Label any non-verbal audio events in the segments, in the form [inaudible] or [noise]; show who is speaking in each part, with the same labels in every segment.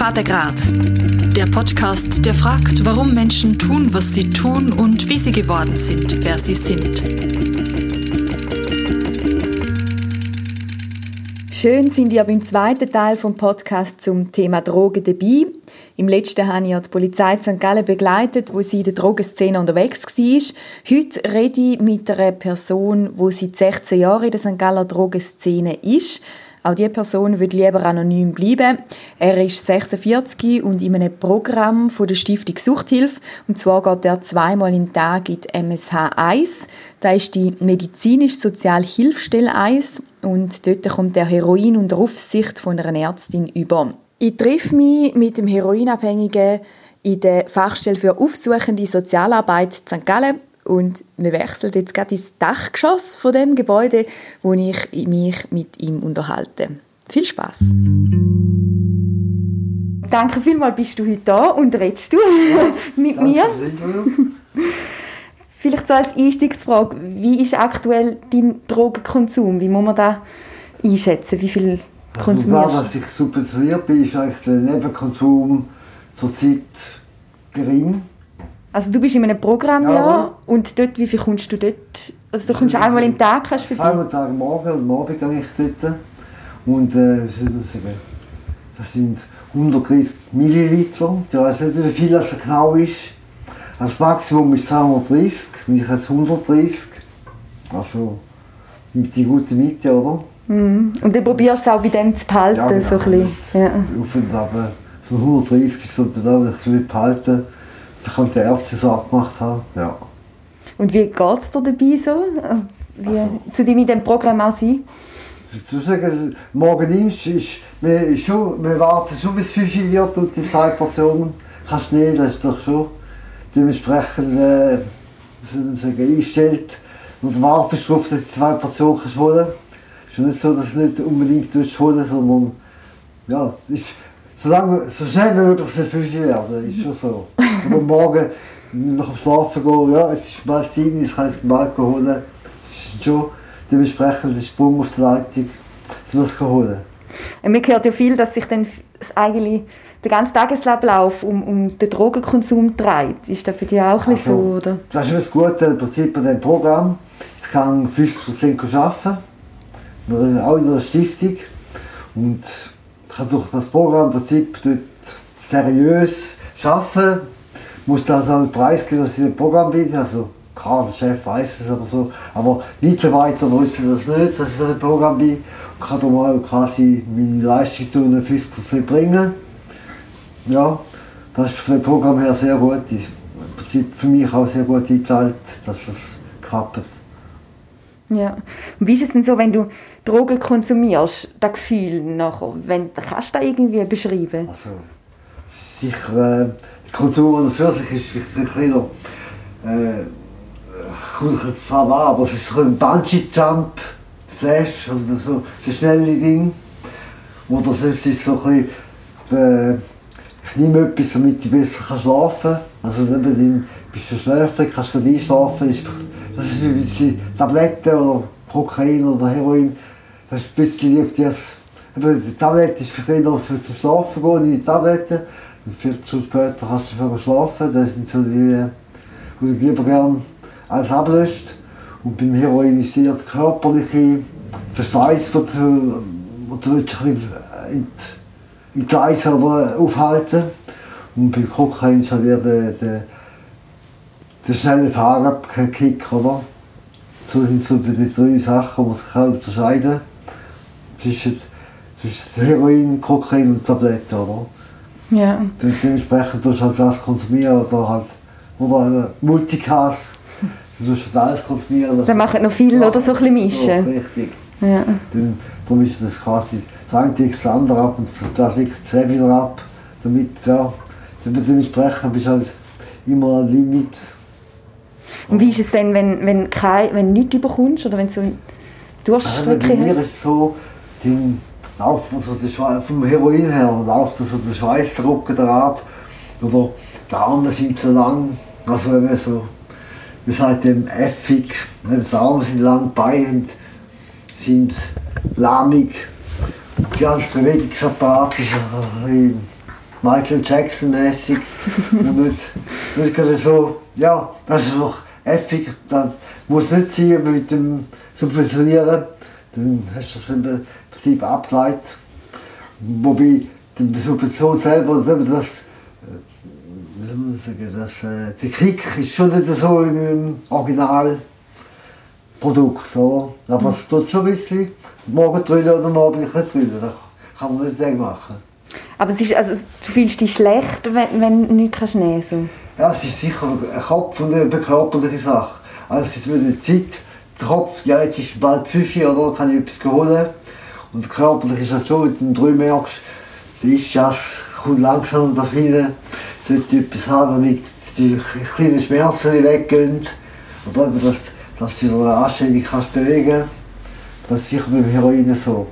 Speaker 1: Vatergrad. Der Podcast, der fragt, warum Menschen tun, was sie tun und wie sie geworden sind, wer sie sind.
Speaker 2: Schön sind ihr beim zweiten Teil vom Podcast zum Thema Drogen dabei. Im letzten habe ich die Polizei St. Gallen begleitet, wo sie in der Drogenszene unterwegs war. Heute rede ich mit einer Person, die seit 16 Jahren in der St. Galler Drogenszene ist auch diese Person wird lieber anonym bleiben. Er ist 46 und in einem Programm von der Stiftung Suchthilfe. Und zwar geht er zweimal im Tag in die MSH 1. Da ist die medizinisch-soziale Hilfsstelle 1 und dort kommt der Heroin unter Aufsicht von einer Ärztin über. Ich treffe mich mit dem Heroinabhängigen in der Fachstelle für aufsuchende Sozialarbeit St. Gallen und wir wechseln jetzt gerade ins Dachgeschoss von dem Gebäude, wo ich mich mit ihm unterhalte. Viel Spaß! Danke vielmals, bist du heute da und redest du ja, [laughs] mit mir. [laughs] Vielleicht so als Einstiegsfrage, wie ist aktuell dein Drogenkonsum? Wie muss man das einschätzen? Wie viel
Speaker 3: also
Speaker 2: konsumierst du?
Speaker 3: Dass ich subventioniert bin, ist eigentlich der Nebenkonsum zurzeit gering.
Speaker 2: Also du bist in einem Programm ja, ja und dort, wie viel kommst du dort? Also du kommst also, einmal im Tag, hast du
Speaker 3: Zweimal am Tag morgen und morgen gehe ich dort. Und äh, soll das sagen? Das sind 130 Milliliter. Ich weiß nicht, wie viel das genau ist. Also das Maximum ist 230 und ich habe 130. Also mit die gute Mitte, oder?
Speaker 2: Mm. Und du probierst es auch bei dem zu behalten, ja, genau. so ein bisschen. Ja.
Speaker 3: Auf und ab, so 130 ist so ich will behalten da kann der Ärzte so abgemacht haben. Ja.
Speaker 2: Und wie geht es dir dabei so? Also, wie, also, zu dem in diesem Programm auch sein?
Speaker 3: Zu sagen, morgen ist, wir, schon, wir warten schon bis 5 Uhr wird und die zwei Portionen kannst du nicht, das ist doch schon dementsprechend äh, sagen, eingestellt und wartest darauf, dass du zwei kannst holen kannst. Es ist nicht so, dass du nicht unbedingt holen sondern ja, ist, solange, so schnell wie möglich soll 5 werden, ist schon so. Und am Morgen nach dem Schlafen gehen, ja, es ist bald 7, ich kann jetzt Balk holen. Das ist schon dementsprechend der Sprung auf die Leitung, um das zu holen.
Speaker 2: Und man hört ja viel, dass sich dann eigentlich der ganze Tagesablauf um, um den Drogenkonsum dreht. Ist das bei dir auch also, so? Oder?
Speaker 3: Das ist das Gute im Prinzip bei diesem Programm. Ich kann 50% arbeiten, auch in der Stiftung. Und kann durch das Programm im Prinzip dort seriös arbeiten. Muss dann halt preisgeben, dass ich im Programm bin. Also klar, der Chef weiß es aber so. Aber Mitarbeiter wissen das nicht, dass ich im Programm bin. Ich kann darum auch quasi meine Leistung tun und 50 bringen. Ja, das ist vom Programm her sehr gut. Im Prinzip für mich auch sehr gut eingeteilt, dass es klappt.
Speaker 2: Ja. Und wie ist es denn so, wenn du Drogen konsumierst, das Gefühl nachher? Wenn, kannst du das irgendwie beschreiben?
Speaker 3: Also, sicher, äh, der Konsum für sich ist vielleicht ein bisschen noch, äh, an, aber es ist so ein Bungee-Jump, Flash oder so, das schnelle Ding. Oder sonst ist so ein bisschen, äh, ich nehme etwas, damit ich besser schlafen kann. Also eben, bist du schläfrig, kannst du einschlafen, das ist ein bisschen Tabletten oder Kokain oder Heroin. Das ist ein bisschen auf das. die Tablette ist vielleicht noch für zum Schlafen gehen, die Tablette. Vier Stunden später kannst du für schlafen. Das sind so die, wo ich lieber gerne alles ablöscht. Und beim Heroin ist eher der körperliche Verschleiß, den du, wo du ein bisschen entgleisen oder aufhalten. Und beim Kokain ist halt eher der, der der schnelle Fahrradkick, oder? So sind so die drei Sachen, die sich unterscheiden zwischen, zwischen Heroin, Kokain und Tabletten, oder?
Speaker 2: Ja.
Speaker 3: Dementsprechend tust du halt das konsumieren oder halt oder Multicast. Du tust halt alles konsumieren.
Speaker 2: Dann machen noch viel oder so ein bisschen mischen. Ja,
Speaker 3: richtig. Ja. Dann, darum ist das quasi das eine das andere ab und das liegt das wieder ab. Damit, ja, dementsprechend bist du halt immer ein Limit
Speaker 2: und wie ist es denn, wenn, wenn, kein, wenn du nichts bekommst oder wenn du so eine Durststrecke
Speaker 3: also, hast? Bei mir ist es so, dann läuft man so den vom Heroin her läuft so der Schweißdruck da ab. Oder die Arme sind so lang, also wenn man so, wie sagt dem effig, die Arme sind lang, die Beine sind lahmig. Die ganze Bewegungsapparat ist Michael Jackson-mäßig. nicht, [laughs] nicht gerade so, ja, das ist einfach effig. Das muss nicht sein mit dem Subventionieren. Dann hast du das im Prinzip abgeleitet. Wobei die Subvention selber, das, wie soll man sagen, das, äh, der Kick ist schon nicht so im Originalprodukt. Oder? Aber es tut schon ein bisschen, morgen drüllen oder morgen nicht drüllen. Das kann man nicht machen.
Speaker 2: Aber es ist, also, du fühlst dich schlecht, wenn, wenn du nichts nehmen kannst?
Speaker 3: Ja, es ist sicher ein Kopf- und eine körperliche Sache. Also es ist mit der Zeit, der Kopf, ja jetzt ist bald 5 oder kann ich etwas holen. Und körperlich ist das so, wenn du merkst, der Ischias kommt langsam da rein, sollte etwas haben, damit die kleinen Schmerzen weggehen. Oder dass, dass du wieder anständig kannst bewegen Das ist sicher beim Heroin so.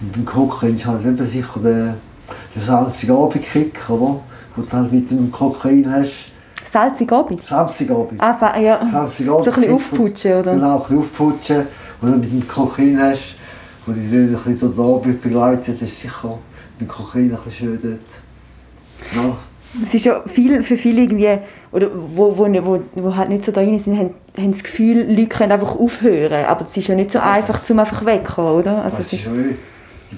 Speaker 3: Und beim Kokain ist halt eben sicher der, der Salzigabend-Kick, oder? Wo du halt mit dem Kokain hast.
Speaker 2: Salzigabend?
Speaker 3: Salzigabend.
Speaker 2: Ah, sa ja.
Speaker 3: Salzigabend.
Speaker 2: So ein bisschen aufputschen, oder?
Speaker 3: Genau, ein bisschen aufputschen. Und dann mit dem Kokain hast, wo dich dann ein bisschen durch den Abend begleitet, das ist sicher mit dem Kokain ein bisschen schön dort. Ja.
Speaker 2: Es ist ja viel, für viele irgendwie, oder wo, wo, wo, wo halt nicht so da rein sind, haben, haben das Gefühl, Leute können einfach aufhören. Aber es ist ja nicht so einfach, zum einfach wegzukommen, oder? Also
Speaker 3: Das ist denke,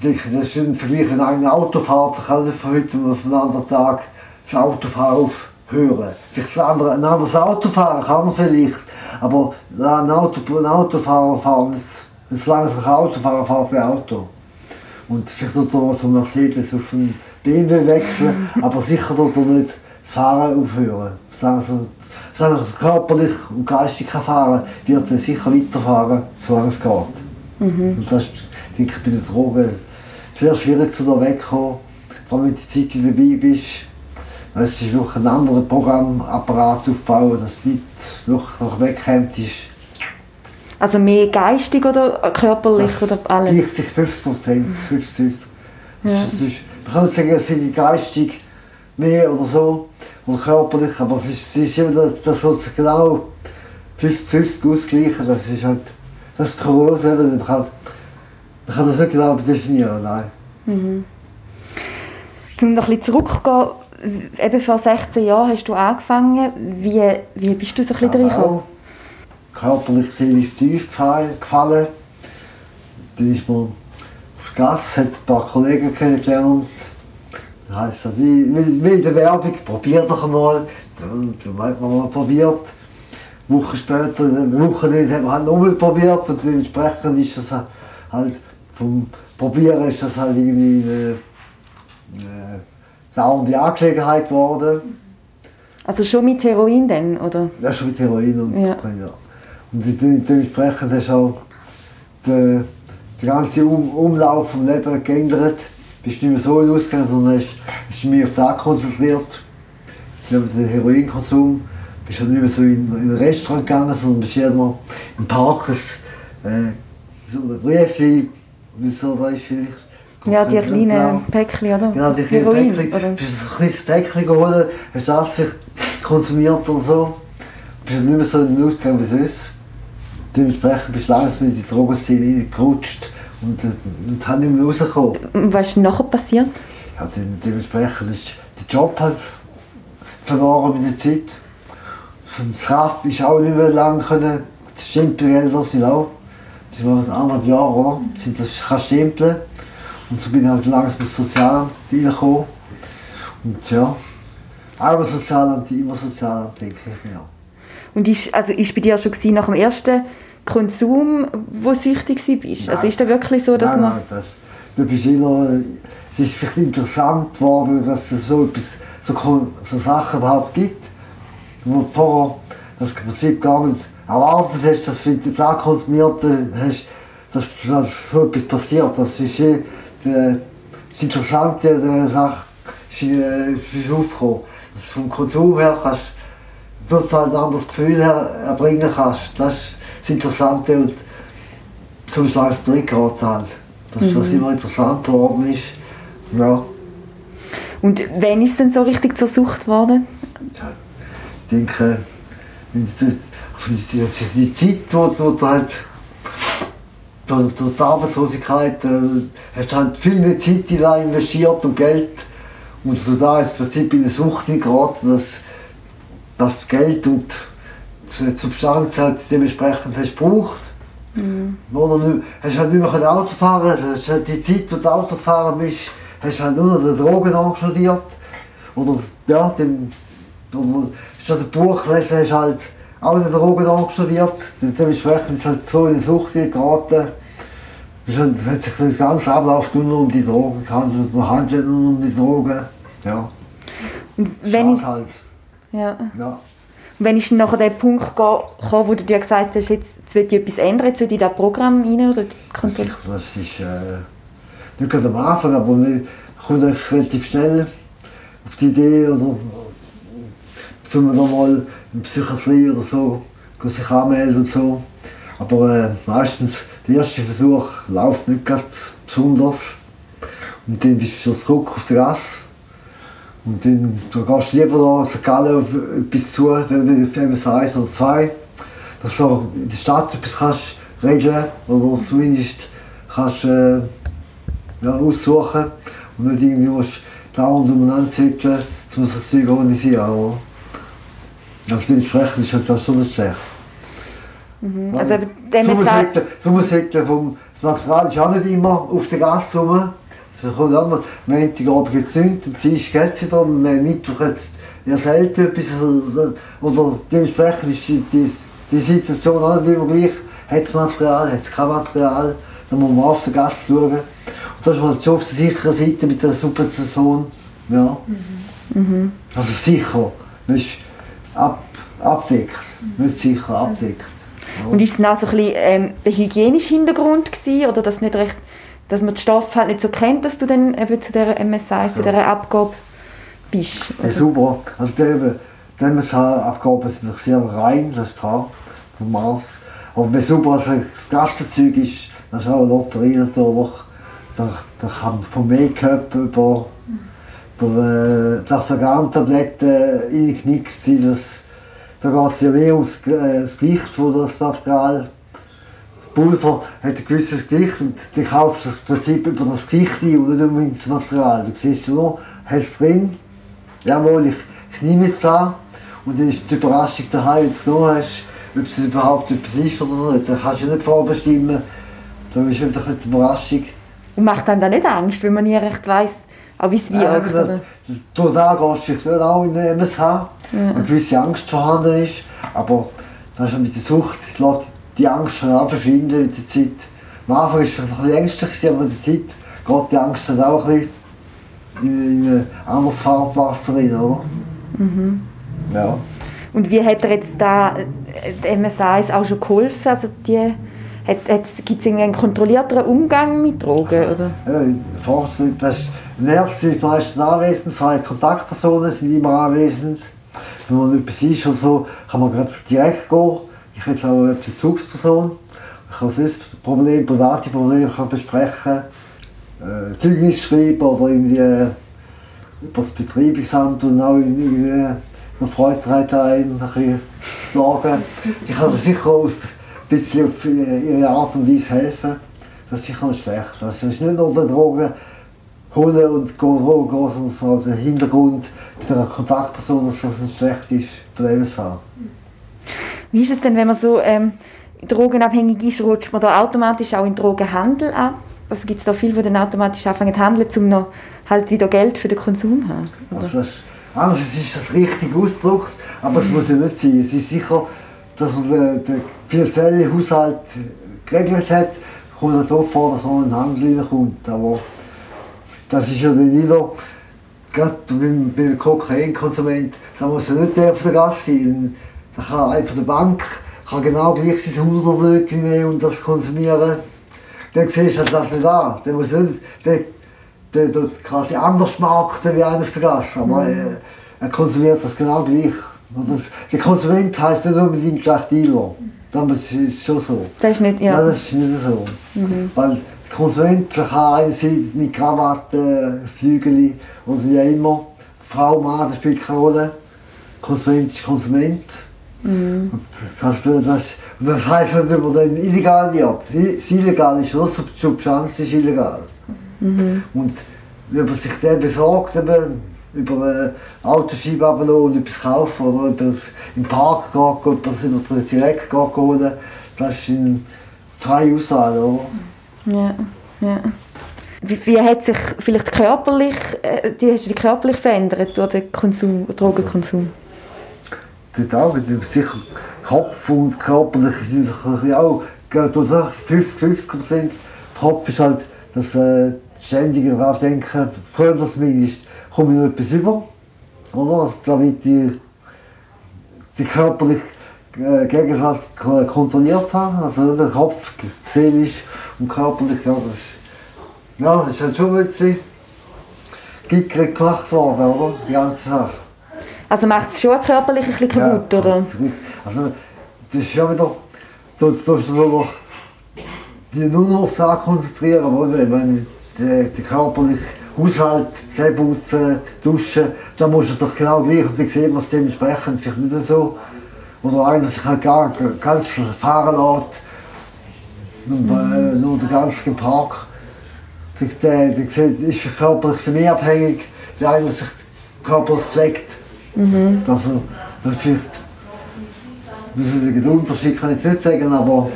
Speaker 3: das ist ein Vergleich mit einer Autofahrt. Ich kann nicht von heute auf den anderen Tag das Autofahren aufhören. Vielleicht ein, anderes, ein anderes Auto fahren kann vielleicht, aber ein, Auto, ein Autofahrer fahren, ein langes Auto fahren, fährt wie Auto. Und vielleicht tut er von Mercedes auf einen BMW wechseln, [laughs] aber sicher tut er nicht das Fahren aufhören. Solange er, er körperlich und geistig kann fahren wird er sicher weiterfahren, solange es geht. Und das ist, denke ich, bei den Drogen sehr schwierig zu da wegkommen. Vor allem, wenn du die Zeit dabei bist. Es ist wirklich ein anderer Programmapparat aufbauen, das weit wirklich ist
Speaker 2: also mehr geistig oder körperlich
Speaker 3: das
Speaker 2: oder alles?
Speaker 3: gleicht sich 50 Prozent, 50, 50.
Speaker 2: Ja.
Speaker 3: Es ist, man kann nicht sagen, es ist geistig mehr oder so, oder körperlich, aber es ist, es ist immer das, das soll sich genau 50-50 ausgleichen, das ist halt, das kuriose, man kann, man kann das nicht genau definieren, nein.
Speaker 2: Um noch ein bisschen zurückzugehen, eben vor 16 Jahren hast du angefangen. Wie, wie bist du so ein bisschen reingekommen?
Speaker 3: körperlich seelisch tief gefallen. Dann ist man auf Gas, hat ein paar Kollegen kennengelernt. Dann heisst es, wie, wie, wie in der Werbung, probier doch einmal. Dann, dann hat man mal probiert. Wochen später, eine Woche nicht, hat man halt nochmal probiert und dementsprechend ist das halt vom Probieren ist das halt irgendwie eine, eine dauernde Angelegenheit geworden.
Speaker 2: Also schon mit Heroin dann, oder?
Speaker 3: Ist schon mit Heroin und
Speaker 2: Ja.
Speaker 3: Ja. Und de- de- dementsprechend hast du auch den, den ganzen um Umlauf vom Leben geändert. Bist nicht mehr so ausgegangen, sondern hast, hast mehr auf das konzentriert. Mit dem Heroinkonsum bist du nicht mehr so in, in ein Restaurant gegangen, sondern bist noch im Park ein, äh, so ein Briefchen, wie so da ist vielleicht.
Speaker 2: Ja, die
Speaker 3: Genau.
Speaker 2: kleinen Päckchen, oder?
Speaker 3: Genau, die kleinen
Speaker 2: Heroin,
Speaker 3: Päckchen.
Speaker 2: oder?
Speaker 3: Bist du ein kleines Päckchen geholt, hast das vielleicht konsumiert oder so. Bist du nicht mehr so in den Ausgang wie sonst. Dementsprechend bist du langsam in die Drogenszene gerutscht und, äh, und hast nicht mehr rausgekommen.
Speaker 2: Was ist nachher passiert?
Speaker 3: Ja, dem- dementsprechend ist der Job halt verloren mit der Zeit. Das Rad ist auch nicht mehr lange können. Die Stempelgelder sind auch. Das war ein anderthalb Jahre, oder? Sind das kann stempeln. Und so bin ich halt langsam ins Sozialamt reingekommen. Und ja, einmal Sozialamt, immer Sozialamt, denke ich mir.
Speaker 2: Und ist, also ist bei dir schon gewesen, nach dem ersten Konsum, wo süchtig bist? Also
Speaker 3: Nein.
Speaker 2: ist das wirklich so, dass
Speaker 3: nein,
Speaker 2: man...
Speaker 3: nein, das, du bist immer, es ist vielleicht interessant geworden, dass es so, etwas, so, so Sachen überhaupt gibt, wo vorher das Prinzip gar nicht erwartet hast, dass wenn du das konsumiert hast, dass, dass so etwas passiert. Das ist eh, die, das Interessante an der Sache ist, äh, ist aufgekommen. Dass du vom Konsum her kannst, dort halt ein anderes Gefühl erbringen kannst. Das ist das Interessante und so ist es drin geraten halt. Dass das immer interessanter geworden ist. Ja,
Speaker 2: Und wann ist denn so richtig zur Sucht geworden?
Speaker 3: ich denke, wenn die, die, die, die Zeit, wo, wo du halt durch, durch die Arbeitslosigkeit äh, hast halt viel mehr Zeit da investiert und Geld und du da ist im Prinzip in eine Sucht geraten, dass das Geld und die Substanz halt dementsprechend hast gebraucht. Mhm. Oder nicht, hast halt nicht mehr Auto fahren hast halt die Zeit, wo du Auto fahren bist, hast halt nur noch die Drogen angestudiert. Oder, ja, dem, oder statt ein Buch lesen hast halt auch die Drogen angestudiert. Dementsprechend ist halt so in die Sucht geraten. Es hat sich das ganze Ablauf nur um die Drogen gehandelt, man handelt nur um die Drogen. Ja.
Speaker 2: Und wenn ich, halt. Ja. ja. Und wenn ich nachher den Punkt kam, wo du dir gesagt hast, jetzt, jetzt will ich etwas ändern, jetzt will ich in das Programm rein oder
Speaker 3: das, ist, das ist äh, nicht gerade am Anfang, aber man kommt relativ schnell auf die Idee oder zum mal in Psychiatrie oder so sich anmelden und so. Aber äh, meistens der erste Versuch läuft nicht ganz besonders. Und dann bist du zurück auf der Gasse. Und dann du gehst du lieber da zu Gallen etwas zu, wenn du für eins oder zwei, dass du in der Stadt etwas kannst regeln oder zumindest kannst äh, ja, aussuchen und nicht irgendwie musst dauernd umeinander zirkeln, um das Zeug organisieren. Oder? Also dementsprechend ist das schon nicht schlecht.
Speaker 2: Mhm. Also,
Speaker 3: so muss vom, das Material ist auch nicht immer auf der Gasse rum. Es kommt immer, Montagabend gezündet, am Dienstag geht es wieder, am Mittwoch jetzt eher selten etwas. Oder dementsprechend ist die, die, die Situation auch nicht immer gleich. Hat es Material, hat es kein Material, dann muss man auf der Gasse schauen. Und da ist man halt so auf der sicheren Seite mit der Subvention. Ja. Mhm. Mhm. Also sicher, man ist ab, abdeckt, nicht sicher abdeckt.
Speaker 2: Und ist es auch so ein bisschen ähm, der hygienische Hintergrund gewesen, oder dass, nicht recht, dass man den Stoff halt nicht so kennt, dass du dann eben zu dieser MSI, so. zu dieser Abgabe bist?
Speaker 3: Ja, super. Also die, die MSI-Abgaben sind sehr rein, das ist klar, vom Mars. Aber wenn super also das Gassenzeug ist, das ist auch eine Lotterie natürlich. Da, da kann vom Make-up über, über äh, Lafagan-Tabletten eingemixt sein, das da geht es ja mehr ums äh, das Gewicht von das Material. Das Pulver hat ein gewisses Gewicht und du kaufst das Prinzip über das Gewicht ein und nicht unbedingt das Material. Du siehst nur, hast es drin, jawohl, ich, ich nehme es an und dann ist die Überraschung daheim, wenn du es genommen hast, ob es überhaupt etwas ist oder nicht. Dann kannst du nicht vorbestimmen. Da ist wieder die Überraschung.
Speaker 2: Und macht einem da nicht Angst, wenn man nie recht weiss, auch wie es?
Speaker 3: Äh, durch das gehst du auch in den MSH, ja. eine gewisse Angst vorhanden ist. Aber das ist mit der Sucht, lässt die Angst dann verschwinden mit der Zeit. Am Anfang war es vielleicht ein bisschen ängstlich, aber mit der Zeit geht die Angst dann auch ein bisschen in, in ein anderes Fahrtwasser rein. Oder? Mhm. Ja.
Speaker 2: Und wie hat er jetzt da die MSA auch schon geholfen? Also die Gibt es einen kontrollierteren Umgang mit Drogen? Also, oder?
Speaker 3: Ja, das ein Arzt ist meistens anwesend, zwei Kontaktpersonen sind immer anwesend. Wenn man etwas ist oder so, kann man gerade direkt gehen. Ich habe jetzt auch eine Bezugsperson. Ich kann sonst Probleme, private Probleme kann besprechen, äh, Zeugnis schreiben oder irgendwie äh, über das Betreibungsamt und auch irgendwie noch Freude hat einem ein bisschen zu. Die kann sicher aus ein bisschen auf ihre Art und Weise helfen. Das ist sicher nicht schlecht. Das ist nicht nur der Drogen holen und gehen, gehen, sondern so der Hintergrund mit einer Kontaktperson, dass das nicht schlecht ist für den MSH.
Speaker 2: Wie ist es denn, wenn man so ähm, drogenabhängig ist, rutscht man da automatisch auch in Drogenhandel ab? Also gibt es da viele, die dann automatisch anfangen zu handeln, um noch halt wieder Geld für den Konsum zu haben?
Speaker 3: Also das, einerseits ist das richtig ausgedrückt, aber es muss ja nicht sein. Es ist sicher, dass man den, den finanziellen Haushalt geregelt hat, kommt es so vor, dass man in den Handel kommt. Aber das ist ja dann wieder, gerade beim, beim Kokainkonsument, da muss ja nicht der von der Gasse sein. Da kann einfach der Bank kann genau gleich sein 100 nehmen und das konsumieren. Dann siehst du das nicht an. Der muss nicht, der, der, der quasi anders markten wie einer auf der Gasse. Aber mhm. er, er konsumiert das genau gleich. Das, der Konsument heisst nicht unbedingt gleich Dealer. Das ist schon so.
Speaker 2: Das ist nicht, ja.
Speaker 3: Nein, das ist nicht so. Mhm. Weil der Konsument kann einerseits mit Krawatte, Flügel oder wie auch immer. Frau, Mann, das spielt keine Rolle. Konsument ist Konsument. Mhm. Das, das, das heisst nicht, dass man illegal wird. Das Illegal ist nur die Substanz ist illegal. Mhm. Und wenn man sich den besorgt, eben, über eine Autoscheibe runterlassen und etwas kaufen oder etwas im Park gehen, etwas über direkt gehen holen. Das ist eine freie Auswahl, oder?
Speaker 2: Ja, ja. Wie, wie hat sich vielleicht körperlich, äh, die, hast du dich körperlich verändert durch den Konsum, Drogenkonsum?
Speaker 3: Dort auch, sicher Kopf und körperlich sind sich auch, geht 50-50 Prozent. Kopf ist halt das äh, ständige daran denken, früher das zumindest, komme ich noch etwas über, oder? Also, damit die, die körperliche äh, Gegensatz kontrolliert haben, also der Kopf, seelisch und körperlich, ja, das ist ja, das ist halt schon ein bisschen gickerig gemacht worden, oder? Die ganze Sache.
Speaker 2: Also macht es schon körperlich ein bisschen kaputt, ja, oder?
Speaker 3: Also, das ist ja wieder, du musst du die nur noch auf das konzentrieren, aber wenn der, der körperliche Haushalt, Zähne putzen, duschen, dann musst du doch genau gleich und dann sieht man es dementsprechend vielleicht nicht so. Oder einer sich halt gar, ganz fahren lässt, mhm. nur den ganzen Park der, der ist körperlich von mir abhängig, der eine sich körperlich pflegt. Mhm. Also, das ist vielleicht, den Unterschied kann ich nicht sagen, aber...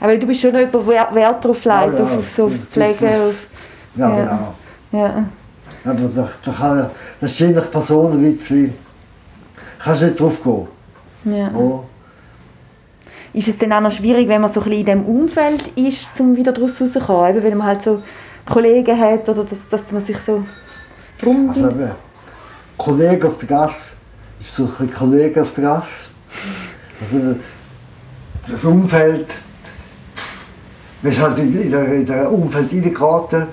Speaker 2: Aber du bist schon noch der Wert darauf legt, ja, ja, auf, so aufs Pflegen. Auf,
Speaker 3: ja, ja, genau. Ja. Aber da, da kann, das ist je nach Person ein bisschen... kannst du nicht drauf gehen. Ja. Oh.
Speaker 2: Ist es dann auch noch schwierig, wenn man so ein bisschen in diesem Umfeld ist, um wieder daraus rauszukommen? Eben, weil man halt so Kollegen hat oder dass, dass man sich so drum
Speaker 3: also, Kollege auf der Gasse ist so ein Kollege auf der Gasse. Also das Umfeld, man ist halt in das in der Umfeld reingeraten,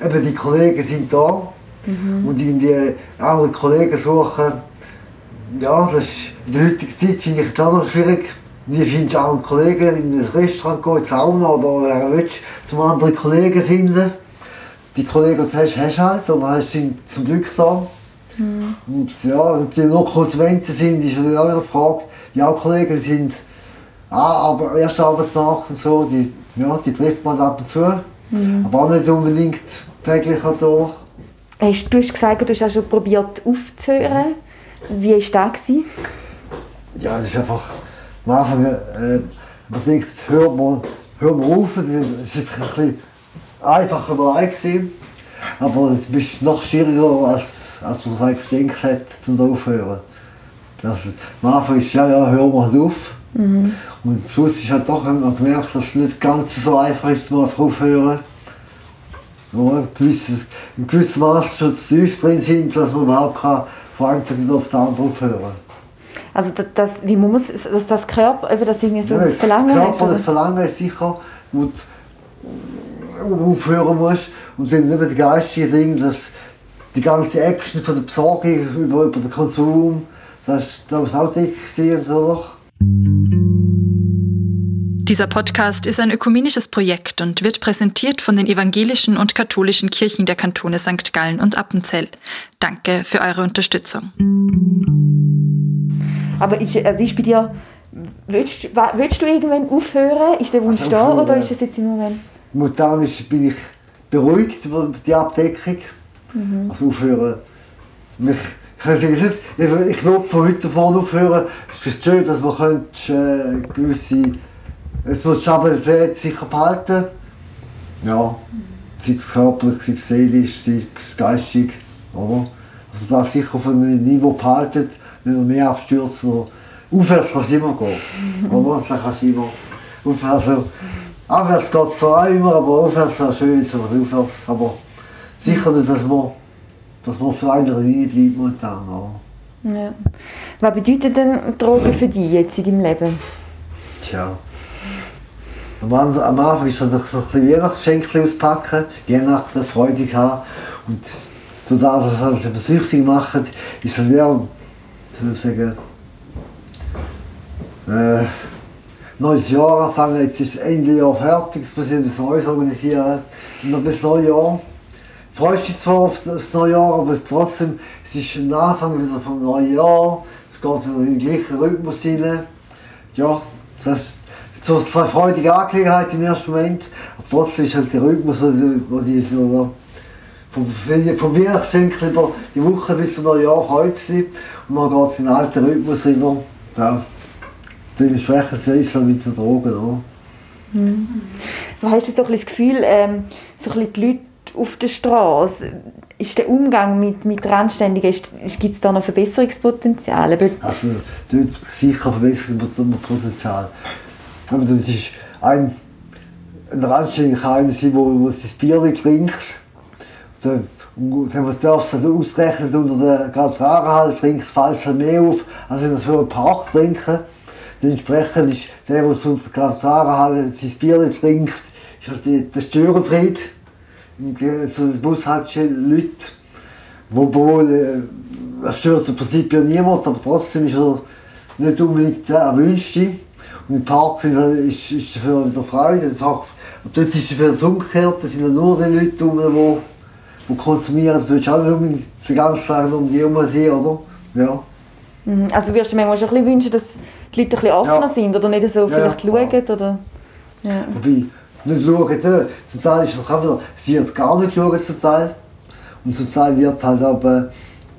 Speaker 3: eben die Kollegen sind da mhm. und irgendwie andere Kollegen suchen, ja, das ist in der heutigen Zeit finde ich jetzt auch noch schwierig. Wie findest du auch einen Kollegen in ein Restaurant gehen, in die Sauna oder äh, willst du zum anderen Kollegen finden? Die Kollegen, die du hast, hast du halt, aber hast sind zum Glück da. Mhm. Und ja, ob die nur Konsumenten sind, ist auch eine Frage. Ja, Kollegen sind ah, aber erst Arbeitsmarkt und so, die, ja, die trifft man ab und zu. Mhm. Aber auch nicht unbedingt täglich durch.
Speaker 2: Hast, du hast gesagt, du hast auch schon probiert aufzuhören. Wie war das?
Speaker 3: Ja, es ist einfach am Anfang, äh, man denkt, hört man, hört man auf, es einfach ein bisschen einfacher gewesen. Aber es ist noch schwieriger, als, als man es eigentlich gedacht hat, zum aufhören. Das, am Anfang ist ja, ja, wir halt auf. Mhm. Und Schluss ist halt doch man gemerkt, dass es nicht ganz so einfach ist, mal aufhören. Ja, gewisses, in gewissem Maß schon zu tief drin sind, dass man überhaupt kann, vor allem auf den anderen aufhören
Speaker 2: also das, das, wie muss dass das Körper, das irgendwie so ja, das Verlangen
Speaker 3: Körper, ist? Das Verlangen ist sicher, wo du aufhören musst. Und dann eben die geistige Ding, dass die ganze Action von der Besorgung über, über den Konsum, das, das war auch dick und so.
Speaker 1: Dieser Podcast ist ein ökumenisches Projekt und wird präsentiert von den evangelischen und katholischen Kirchen der Kantone St. Gallen und Appenzell. Danke für eure Unterstützung.
Speaker 2: Aber ist, also ist bei dir, willst, willst du irgendwann aufhören? Ist der Wunsch also da oder ist es jetzt im Moment?
Speaker 3: Momentan ist, bin ich beruhigt über die Abdeckung. Mhm. Also aufhören. Mich, ich ich, ich will von heute auf morgen aufhören. Es ist schön, dass man könnte, äh, gewisse... Jetzt muss die Stabilität sicher behalten. Ja, sei es körperlich, sei es seelisch, sei es geistig. Oder? Dass man das sicher auf einem Niveau behalten wenn man mehr abstürzt, so, aufwärts kann es immer gehen. [laughs] Oder? Dann kannst du immer aufwärts, also, abwärts geht es zwar auch immer, aber aufwärts ist schön, so aufwärts. Aber sicher nicht, dass man, dass man für eine Linie bleibt momentan.
Speaker 2: Oder? Ja. Was bedeutet denn Drogen für dich jetzt in deinem Leben?
Speaker 3: Tja. Am Anfang ist es so ein bisschen Weihnachtsgeschenke auspacken, Weihnachten, Freude haben. Und dadurch, dass es halt süchtig macht, ist es ja ich sagen, äh, neues Jahr anfangen, jetzt ist Ende Jahr fertig, jetzt müssen wir etwas Neues organisieren. Und dann bis Neujahr. Freust dich zwar auf das neue Jahr, aber trotzdem, es ist ein Anfang wieder vom neuen Jahr. Es geht wieder in den gleichen Rhythmus rein. Ja, das so zwei freudige Angelegenheiten im ersten Moment. Aber trotzdem ist halt der Rhythmus, wo die, wo die wieder vom Weihnachtsschenkel über die Woche bis zum Neujahr heute sein. Und dann geht in den alten Rhythmus rüber. Ja, dementsprechend ist es dann wieder Drogen. Oder?
Speaker 2: Mhm. Hast du so ein das Gefühl, ähm, so ein die Leute auf der Straße, ist der Umgang mit, mit Randständigen, gibt es da noch Verbesserungspotenzial?
Speaker 3: Also dort sicher Verbesserungspotenzial. Aber das ist ein, ein Randständiger kann einer sein, der sein Bier trinkt. Wenn man darf es ausrechnen unter der ganzen halt trinkt, fällt es mehr auf, als wenn er es Park trinken. Dementsprechend ist der, der unter der ganzen halt sein Bier trinkt, ist halt der Störenfried so Bushaltestellen Leute, obwohl äh, das stört im Prinzip ja niemand, aber trotzdem ist er nicht unbedingt der Erwünschte. Und im Park sind, ist, ist dafür wieder Freude. Und dort ist es für das umgekehrt, da sind nur die Leute die, die konsumieren. Du willst auch nicht unbedingt den ganzen Tag um die herum sein, oder? Ja.
Speaker 2: Mhm. Also würdest du manchmal schon ein bisschen wünschen, dass die Leute ein bisschen offener ja. sind oder nicht so vielleicht ja, schauen? Oder?
Speaker 3: Ja. Wobei, nicht schauen. Zum Teil ist es wieder, es wird gar nicht geschaut zum Teil. Und zum Teil wird halt aber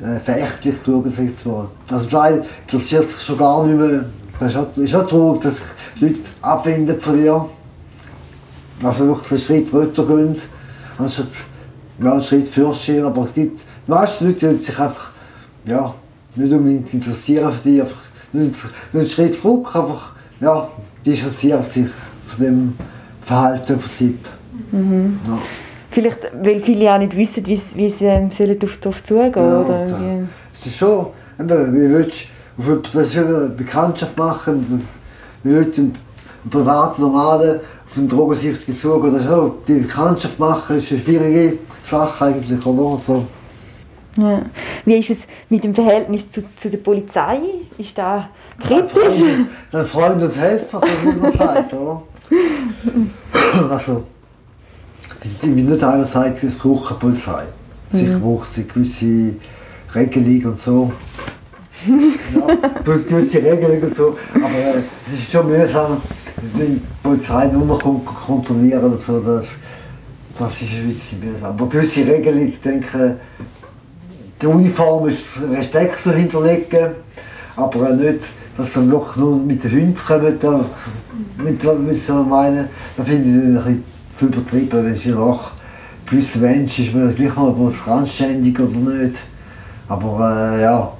Speaker 3: äh, verächtlich geschaut, sag ich mal. Also zum Teil interessiert sich schon gar nicht mehr. Das ist auch, traurig, dass sich Leute abwenden von dir. Also wirklich einen Schritt weiter gehen, anstatt ja, einen Schritt fürschieben. Aber es gibt, die meisten Leute die sich einfach ja, nicht unbedingt interessieren für dich. Einfach nicht, nicht einen Schritt zurück, einfach ja, distanziert sich von dem Verhalten im Prinzip.
Speaker 2: Mhm. Ja. Vielleicht, weil viele auch nicht wissen, wie, wie sie ähm, sollen auf, darauf zugehen ja, oder
Speaker 3: Es ist schon, wie willst du auf eine Bekanntschaft machen, wie willst du im privaten, normalen, einen drogensüchtigen oder so, die Bekanntschaft machen, ist eine schwierige Sache eigentlich, oder? So.
Speaker 2: Ja. Wie ist es mit dem Verhältnis zu, zu der Polizei? Ist da kritisch?
Speaker 3: Ein Freund und Helfer, so wie man sagt, oder? [laughs] also, es sind nicht einerseits, es braucht eine Polizei. Sicher mhm. braucht sie gewisse Regelungen und so. [laughs] ja, gewisse Regelungen und so. Aber äh, es ist schon mühsam, wenn die Polizei nur noch kontrollieren und so. Das, das ist ein bisschen mühsam. Aber gewisse Regelungen, ich denke, die Uniform ist Respekt zu hinterlegen, aber nicht dass dann wirklich nur mit den Hunden kommen, da, mit, mit so meinen, da finde ich ein bisschen zu übertrieben, wenn je nach gewisser Mensch ist man gleich mal was anständig oder nicht. Aber äh, ja.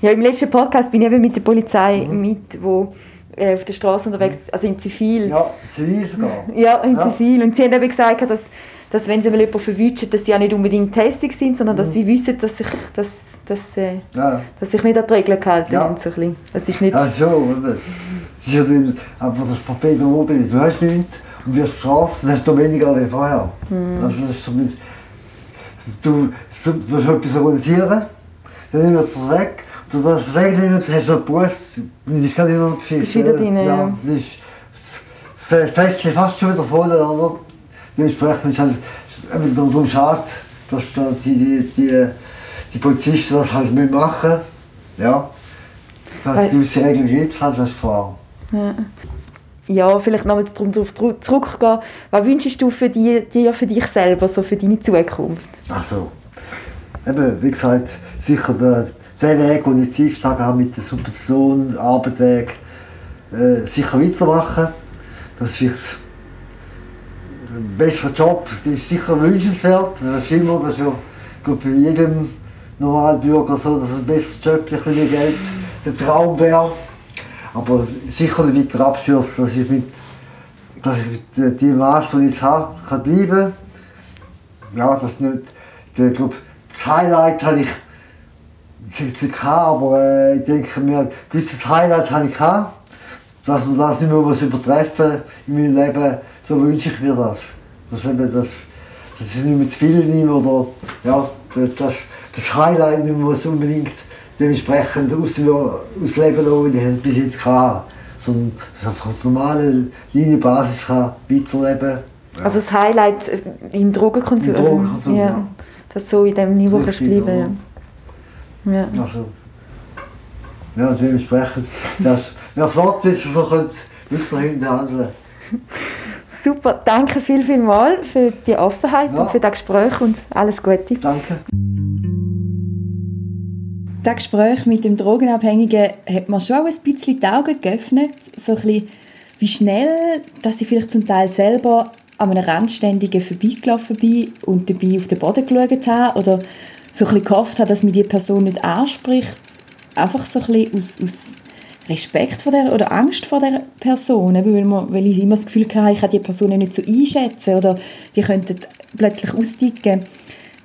Speaker 2: Ja, im letzten Podcast bin ich eben mit der Polizei mhm. mit, wo auf der Straße unterwegs, also in Zivil.
Speaker 3: Ja, Zivil sogar. [laughs]
Speaker 2: Ja, in ja. Zivil. Und sie haben eben gesagt, dass, dass wenn sie mal jemanden verwünschen, dass sie auch nicht unbedingt hässlich sind, sondern mhm. dass sie wissen, dass sich dass dass, äh, ja. dass sich nicht an die Regeln gehalten ja. So ein es ist nicht...
Speaker 3: Ja, schon. Es ist ja dann, aber das Papier da oben, du hast nichts und wirst gestraft, dann hast du weniger als vorher. Mhm. Also das ist so ein, du, du organisieren, dann nimmst du es weg, du das wegnimmst, hast du dann bist du gar nicht noch beschissen. Ist wieder drin, ja. ist das Festchen fast schon wieder voll, oder? Dementsprechend ist es halt darum schade, dass die, die, die die Polizisten das halt machen Ja. Das gewisse Regeln gibt es halt, das ist klar.
Speaker 2: Ja. Ja, vielleicht noch darum darauf zurückgehen. Was wünschst du für die, dir für dich selber, so für deine Zukunft?
Speaker 3: Also, eben, wie gesagt, sicher der, der Weg, den ich jetzt eingeschlagen habe mit der Subvention, Arbeitsweg, äh, sicher weitermachen. Das ist vielleicht ein besserer Job, das ist sicher wünschenswert. Das ist immer, das ist ja, glaube bei jedem Normalbürger so, dass ein besseres Job, ein bisschen Geld der Traum wäre. Aber sicher nicht weiter abstürzen, dass ich mit, dass ich mit dem Maß, das ich jetzt habe, kann bleiben Ja, das nicht, der, glaub, das Highlight habe ich nicht gehabt, aber äh, ich denke mir, ein gewisses Highlight habe ich gehabt. Dass man das nicht mehr was übertreffen in meinem Leben, so wünsche ich mir das. Dass, eben das, dass ich nicht mehr zu viel nehme oder ja, das, das Highlight nicht muss unbedingt dementsprechend aus, ausleben lassen, wie ich es bis jetzt kann. Sondern dass einfach auf normale Linienbasis kann weiterleben
Speaker 2: ja. Also das Highlight in Drogenkonsum? In Drogenkonsum, also, ja. ja. Dass so in diesem Niveau kannst bleiben ja. Ja.
Speaker 3: Also, ja, dementsprechend, das wäre flott, wenn sie so wirklich so Hunde handeln
Speaker 2: Super, danke viel, viel mal für die Offenheit ja. und für das Gespräch und alles Gute.
Speaker 3: Danke.
Speaker 2: Das Gespräch mit dem Drogenabhängigen hat mir schon ein bisschen die Augen geöffnet. So ein bisschen, wie schnell, dass ich vielleicht zum Teil selber an einem Randständigen vorbeigelaufen bin und dabei auf den Boden geschaut habe oder so ein gehofft habe, dass mich die Person nicht anspricht. Einfach so ein aus, aus Respekt vor der, oder Angst vor der Person, weil, man, weil ich immer das Gefühl hatte, ich kann die Person nicht so einschätzen oder die könnten plötzlich austicken.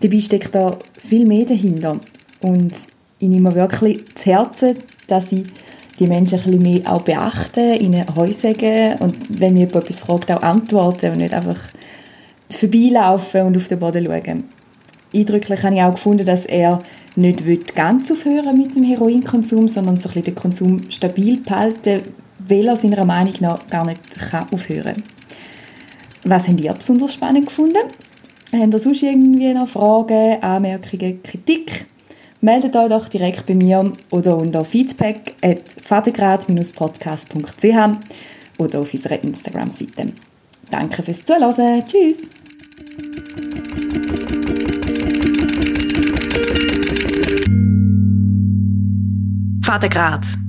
Speaker 2: Dabei steckt da viel mehr dahinter. Und ich nehme mir wirklich zu Herzen, dass ich die Menschen ein bisschen mehr auch beachten, ihnen Heu sagen und wenn mir jemand etwas fragt, auch antworten und nicht einfach vorbeilaufen und auf den Boden schauen. Eindrücklich habe ich auch gefunden, dass er nicht ganz aufhören mit dem Heroinkonsum, sondern so ein den Konsum stabil behalten, weil er seiner Meinung nach gar nicht kann aufhören kann. Was habt ihr besonders spannend gefunden? Habt ihr sonst irgendwie noch Fragen, Anmerkungen, Kritik? Meldet euch doch direkt bei mir oder unter feedback at vatergrad-podcast.ch oder auf unserer Instagram-Seite. Danke fürs Zuhören. Tschüss!
Speaker 1: Vatergrad